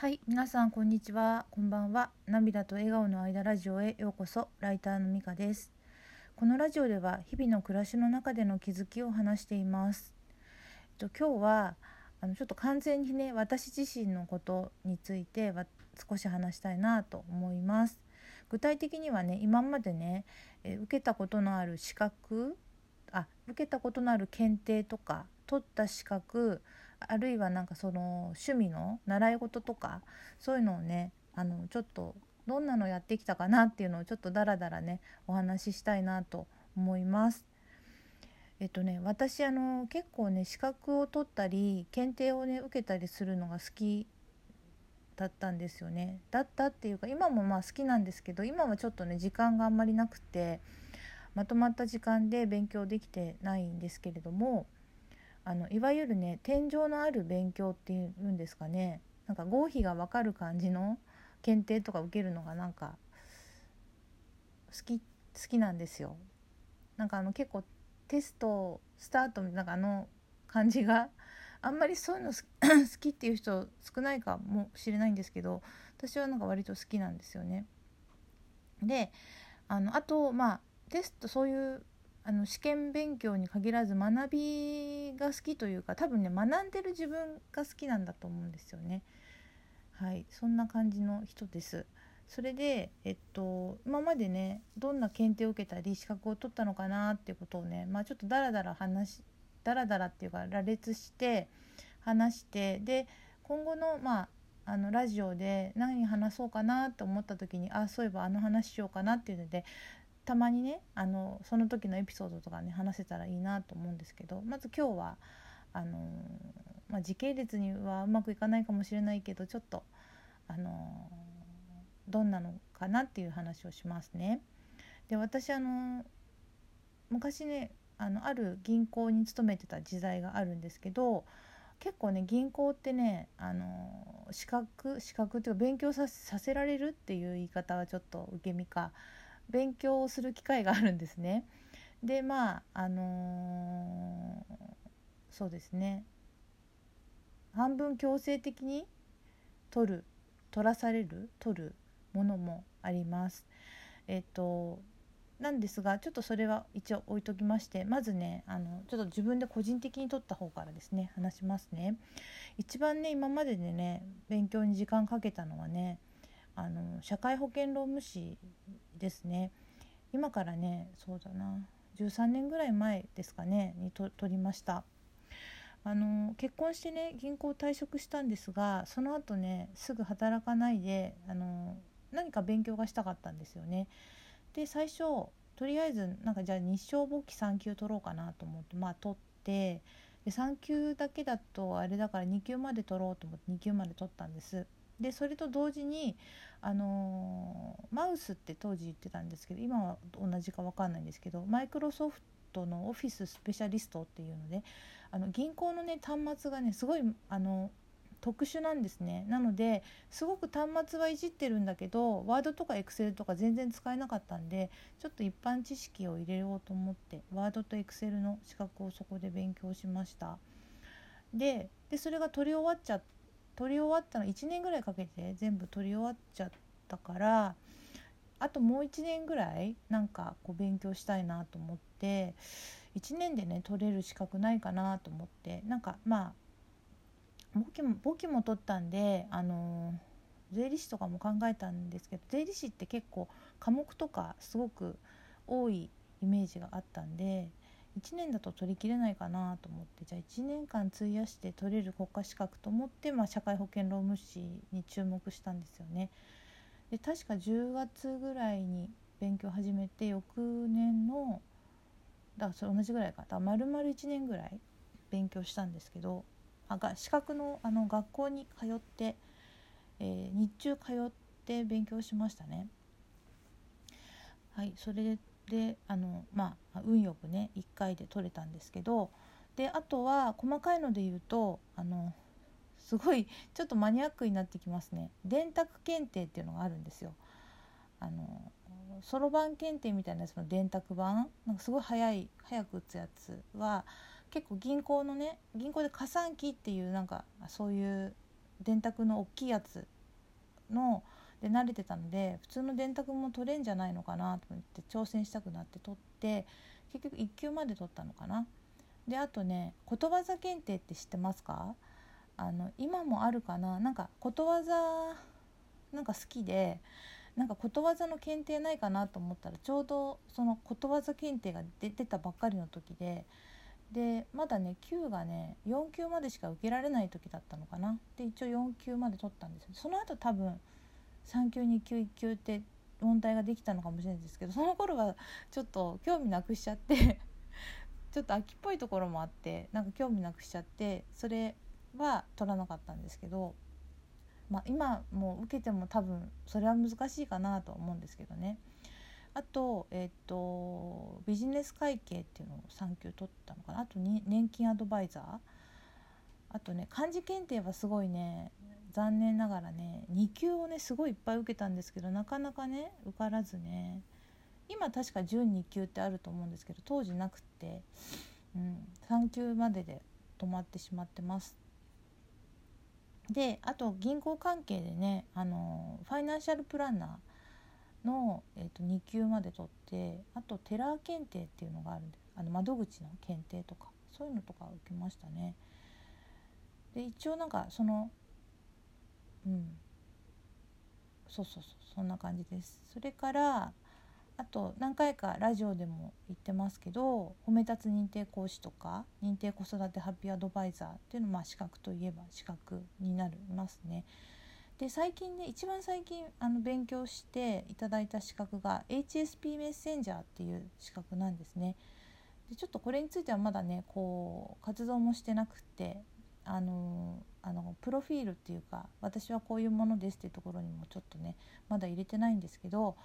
はい皆さんこんにちは。こんばんは。涙と笑顔の間ラジオへようこそ。ライターのみかです。このラジオでは日々の暮らしの中での気づきを話しています。えっと今日はあのちょっと完全にね私自身のことについては少し話したいなと思います。具体的にはね今までねえ受けたことのある資格あ受けたことのある検定とか取った資格あるいはなんかその趣味の習い事とかそういうのをねあのちょっとどんなのやってきたかなっていうのをちょっとダラダラねお話ししたいなと思います。えっとね私あの結構ね資格を取ったり検定をね受けたりするのが好きだったんですよね。だったっていうか今もまあ好きなんですけど今はちょっとね時間があんまりなくてまとまった時間で勉強できてないんですけれどもあのいわゆるね天井のある勉強っていうんですかねなんか合否が分かる感じの検定とか受けるのがなんか好き好きなんですよ。なんかあの結構テストスタートなんかあの感じがあんまりそういうの 好きっていう人少ないかもしれないんですけど私はなんか割と好きなんですよね。であのあとまあテストそういうあの試験勉強に限らず学びが好きというか多分ね学んでる自分が好きなんだと思うんですよね。はいそんな感じの人です。それで、えっと、今までねどんな検定を受けたり資格を取ったのかなっていうことをね、まあ、ちょっとダラダラ話ダラダラっていうか羅列して話してで今後の,、まあ、あのラジオで何話そうかなと思った時にあそういえばあの話しようかなっていうのでたまにねあのその時のエピソードとかね話せたらいいなと思うんですけどまず今日はあの、まあ、時系列にはうまくいかないかもしれないけどちょっとあのどんなのかなっていう話をしますね。で私あの昔ねあのある銀行に勤めてた時代があるんですけど結構ね銀行ってねあの資格資格っていうか勉強させられるっていう言い方はちょっと受け身か勉強をする機会があるんですね。でまああのー、そうですね半分強制的に取る取らされる取るものもあります。えっとなんですがちょっとそれは一応置いときましてまずねあのちょっと自分で個人的に取った方からですね話しますね。一番ね今まででね勉強に時間かけたのはねあの社会保険労務士ですね。今からねそうだな13年ぐらい前ですかねにと取りました。あの結婚してね銀行退職したんですがその後ねすぐ働かないであの何か勉強がしたかったんですよね。で最初とりあえずなんかじゃあ日照簿記3級取ろうかなと思ってまあ取ってで3級だけだとあれだから2級まで取ろうと思って2級まで取ったんです。でそれと同時にあのマウスって当時言ってたんですけど今は同じか分かんないんですけどマイクロソフトのオフィススペシャリストっていうのであの銀行のね端末がねすごいあの特殊なんですね。なのですごく端末はいじってるんだけどワードとかエクセルとか全然使えなかったんでちょっと一般知識を入れようと思ってワードとエクセルの資格をそこで勉強しました。ででそれが取り終わっちゃっ取り終わったの1年ぐらいかけて全部取り終わっちゃったからあともう1年ぐらいなんかこう勉強したいなと思って1年でね取れる資格ないかなと思ってなんかまあ簿記も簿記も取ったんであの税理士とかも考えたんですけど税理士って結構科目とかすごく多いイメージがあったんで1年だと取りきれないかなと思ってじゃあ1年間費やして取れる国家資格と思って、まあ、社会保険労務士に注目したんですよね。で確か10月ぐらいに勉強始めて翌年のだからそれ同じぐらいかだから丸々1年ぐらい勉強したんですけどあが資格のあの学校に通って、えー、日中通って勉強しましたね。はいそれでであのまあ運よくね1回で取れたんですけどであとは細かいので言うとあのすごいちょっとマニアックになってきますね電卓検定っていうのがあるんですよ。あのそろばん検定みたいなやつの電卓版なんかすごい早い早く打つやつは結構銀行のね銀行で加算機っていうなんかそういう電卓の大きいやつので慣れてたので普通の電卓も取れんじゃないのかなと思って挑戦したくなって取って結局1級まで取ったのかな。であとねことわざ検定って知ってますか？あの今もあるかな？なんかことわざなんか好きでなんかことわざの検定ないかなと思ったらちょうどそのことわざ検定が出てたばっかりの時ででまだね級がね4級までしか受けられない時だったのかな？で一応4級まで取ったんですよ。その後多分3級2級1級って問題ができたのかもしれないですけどその頃はちょっと興味なくしちゃって ちょっと秋っぽいところもあってなんか興味なくしちゃってそれは取らなかったんですけど、まあ、今もう受けても多分それは難しいかなと思うんですけどね。あと,、えーと、ビジネス会計っていうのを3級取ったのかなあと年金アドバイザーあとね漢字検定はすごいね残念ながらね2級をねすごいいっぱい受けたんですけどなかなかね受からずね今確か準2級ってあると思うんですけど当時なくって、うん、3級までで止まってしまってます。であと銀行関係でねあのファイナンシャルプランナーの、えー、と2級まで取ってあとテラー検定っていうのがあるんであの窓口の検定とかそういうのとか受けましたね。で一応なんかそのうんそうそうそうそんな感じですそれからあと何回かラジオでも言ってますけど褒め立つ認定講師とか認定子育てハッピーアドバイザーっていうのまあ資格といえば資格になりますね。で最近ね一番最近あの勉強していただいた資格が HSP メッセンジャーっていう資格なんですね。でちょっとこれについてはまだねこう活動もしてなくてあのあのプロフィールっていうか私はこういうものですっていうところにもちょっとねまだ入れてないんですけど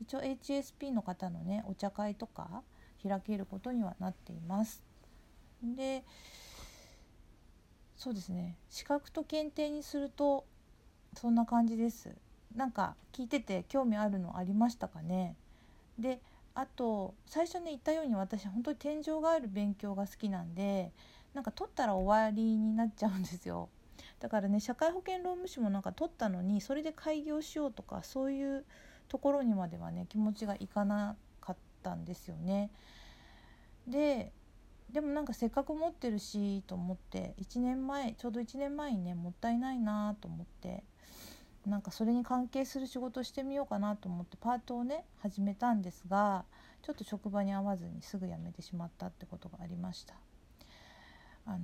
一応 HSP の方のねお茶会とか開けることにはなっています。でそうですね資格と検定にするとそんな感じです。なんか聞いてて興味あるのありましたかね？であと最初ね言ったように私本当に天井がある勉強が好きなんでなんか取ったら終わりになっちゃうんですよ だからね社会保険労務士もなんか取ったのにそれで開業しようとかそういうところにまではね気持ちがいかなかったんですよねででもなんかせっかく持ってるしと思って1年前ちょうど1年前にねもったいないなと思ってなんかそれに関係する仕事してみようかなと思ってパートをね始めたんですがちょっと職場に合わずにすぐ辞めてしまったってことがありました。あの、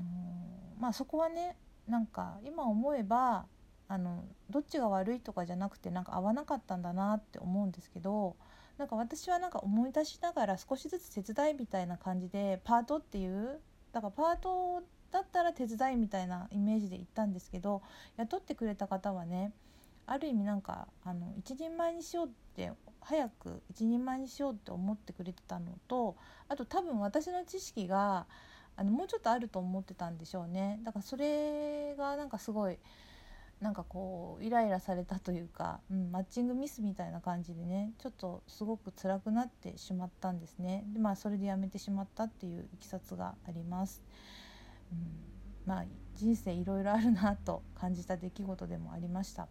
まあそこはねなんか今思えばあのどっちが悪いとかじゃなくてなんか合わなかったんだなって思うんですけどなんか私はなんか思い出しながら少しずつ手伝いみたいな感じでパートっていうだからパートだったら手伝いみたいなイメージで行ったんですけど雇ってくれた方はねある意味なんかあの一人前にしようって早く一人前にしようって思ってくれてたのとあと多分私の知識があのもうちょっとあると思ってたんでしょうね。だからそれがなんかすごいなんかこうイライラされたというか、うん、マッチングミスみたいな感じでねちょっとすごく辛くなってしまったんですね。でまあそれでやめてしまったっていういきさつがあります、うん、まあ人生いろいろあるなと感じた出来事でもありました。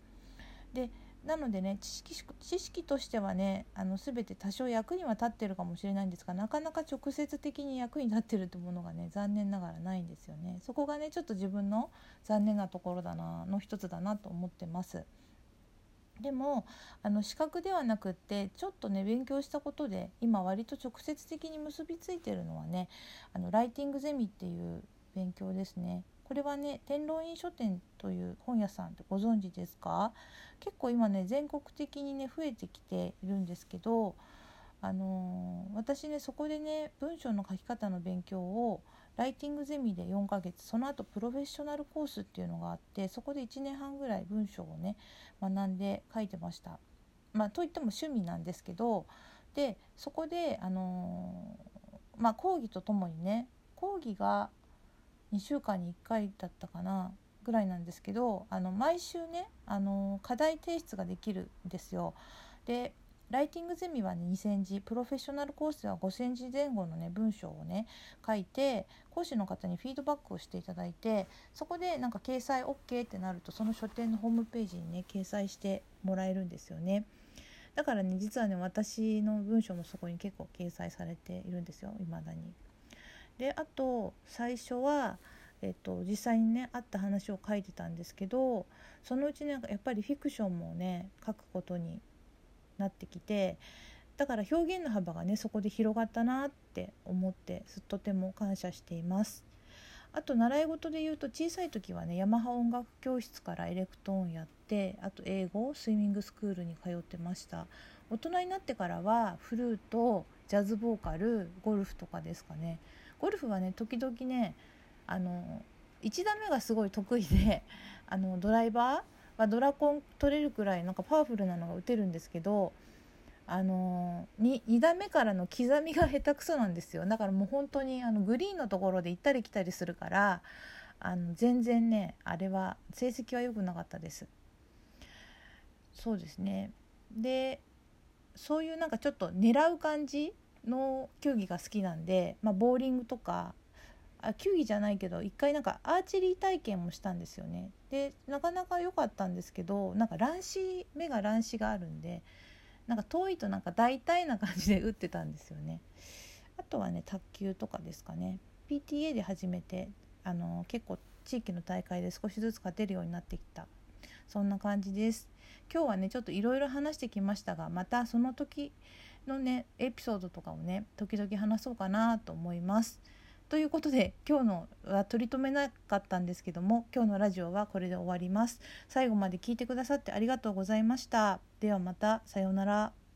でなのでね知識知識としてはねあの全て多少役には立ってるかもしれないんですがなかなか直接的に役に立ってるってものがね残念ながらないんですよね。そこがねちょっと自分の残念なところだなの一つだなと思ってます。でもあの資格ではなくってちょっとね勉強したことで今割と直接的に結びついてるのはねあのライティングゼミっていう勉強ですね。これはね天狼院書店という本屋さんってご存知ですか？結構今ね全国的にね増えてきているんですけどあのー、私ねそこでね文章の書き方の勉強をライティングゼミで4ヶ月その後プロフェッショナルコースっていうのがあってそこで1年半ぐらい文章をね学んで書いてました。まあ、といっても趣味なんですけどでそこで、あのー、まあ、講義とともにね講義が2週間に1回だったかなぐらいなんですけどあの毎週ねあの課題提出ができるんですよ。でライティングゼミは、2,000字プロフェッショナルコースでは5,000字前後のね文章をね書いて講師の方にフィードバックをしていただいてそこでなんか掲載 OK ってなるとその書店のホームページにね掲載してもらえるんですよね。だからね実はね私の文章もそこに結構掲載されているんですよ未だに。であと最初は、えっと、実際にねあった話を書いてたんですけどそのうちねやっぱりフィクションもね書くことになってきてだから表現の幅がねそこで広がったなって思ってとても感謝しています。あと習い事で言うと小さい時はねヤマハ音楽教室からエレクトーンやってあと英語スイミングスクールに通ってました大人になってからはフルートジャズボーカルゴルフとかですかねゴルフはね時々ねあの1打目がすごい得意で あのドライバーはドラコン取れるくらいなんかパワフルなのが打てるんですけどあの 2, 2打目からの刻みが下手くそなんですよ。だからもう本当にあのグリーンのところで行ったり来たりするからあの全然ねあれは成績は良くなかったです。そうですね。でそういうなんかちょっと狙う感じの球技が好きなんで、まあ、ボーリングとかあ球技じゃないけど一回なんかアーチェリー体験もしたんですよね。でなかなか良かったんですけどなんか乱視目が乱視があるんでなんか遠いとなんか大体な感じで打ってたんですよね。あとはね卓球とかですかね。PTA で始めてあの結構地域の大会で少しずつ勝てるようになってきた。そんな感じです。今日はねちょっといろいろ話してきましたがまたその時のねエピソードとかをね時々話そうかなと思います。ということで今日のは取り留めなかったんですけども今日のラジオはこれで終わります。最後まで聞いてくださってありがとうございました。ではまたさようなら。